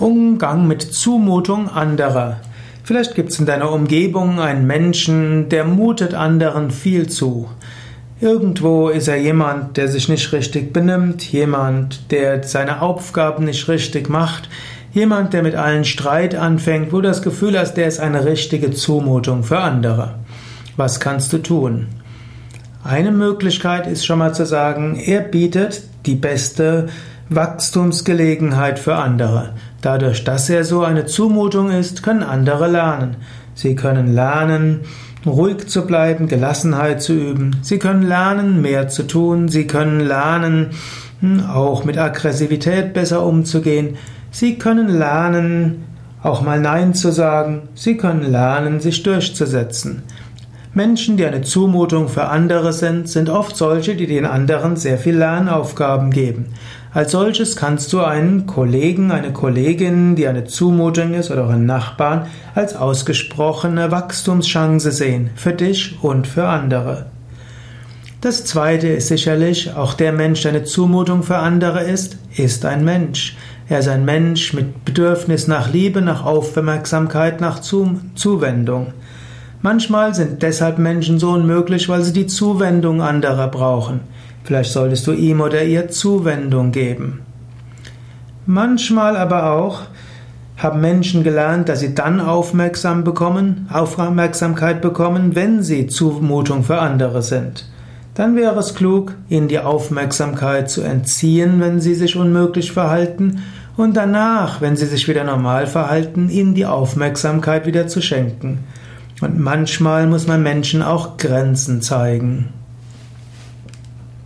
Umgang mit Zumutung anderer. Vielleicht gibt es in deiner Umgebung einen Menschen, der mutet anderen viel zu. Irgendwo ist er jemand, der sich nicht richtig benimmt, jemand, der seine Aufgaben nicht richtig macht, jemand, der mit allen Streit anfängt, wo du das Gefühl hast, der ist eine richtige Zumutung für andere. Was kannst du tun? Eine Möglichkeit ist schon mal zu sagen, er bietet die beste Wachstumsgelegenheit für andere. Dadurch, dass er so eine Zumutung ist, können andere lernen. Sie können lernen, ruhig zu bleiben, Gelassenheit zu üben. Sie können lernen, mehr zu tun. Sie können lernen, hm, auch mit Aggressivität besser umzugehen. Sie können lernen, auch mal Nein zu sagen. Sie können lernen, sich durchzusetzen. Menschen, die eine Zumutung für andere sind, sind oft solche, die den anderen sehr viel Lernaufgaben geben. Als solches kannst du einen Kollegen, eine Kollegin, die eine Zumutung ist oder auch einen Nachbarn, als ausgesprochene Wachstumschance sehen, für dich und für andere. Das zweite ist sicherlich, auch der Mensch, der eine Zumutung für andere ist, ist ein Mensch. Er ist ein Mensch mit Bedürfnis nach Liebe, nach Aufmerksamkeit, nach Zuwendung. Manchmal sind deshalb Menschen so unmöglich, weil sie die Zuwendung anderer brauchen. Vielleicht solltest du ihm oder ihr Zuwendung geben. Manchmal aber auch haben Menschen gelernt, dass sie dann aufmerksam bekommen, Aufmerksamkeit bekommen, wenn sie Zumutung für andere sind. Dann wäre es klug, ihnen die Aufmerksamkeit zu entziehen, wenn sie sich unmöglich verhalten, und danach, wenn sie sich wieder normal verhalten, ihnen die Aufmerksamkeit wieder zu schenken. Und manchmal muss man Menschen auch Grenzen zeigen.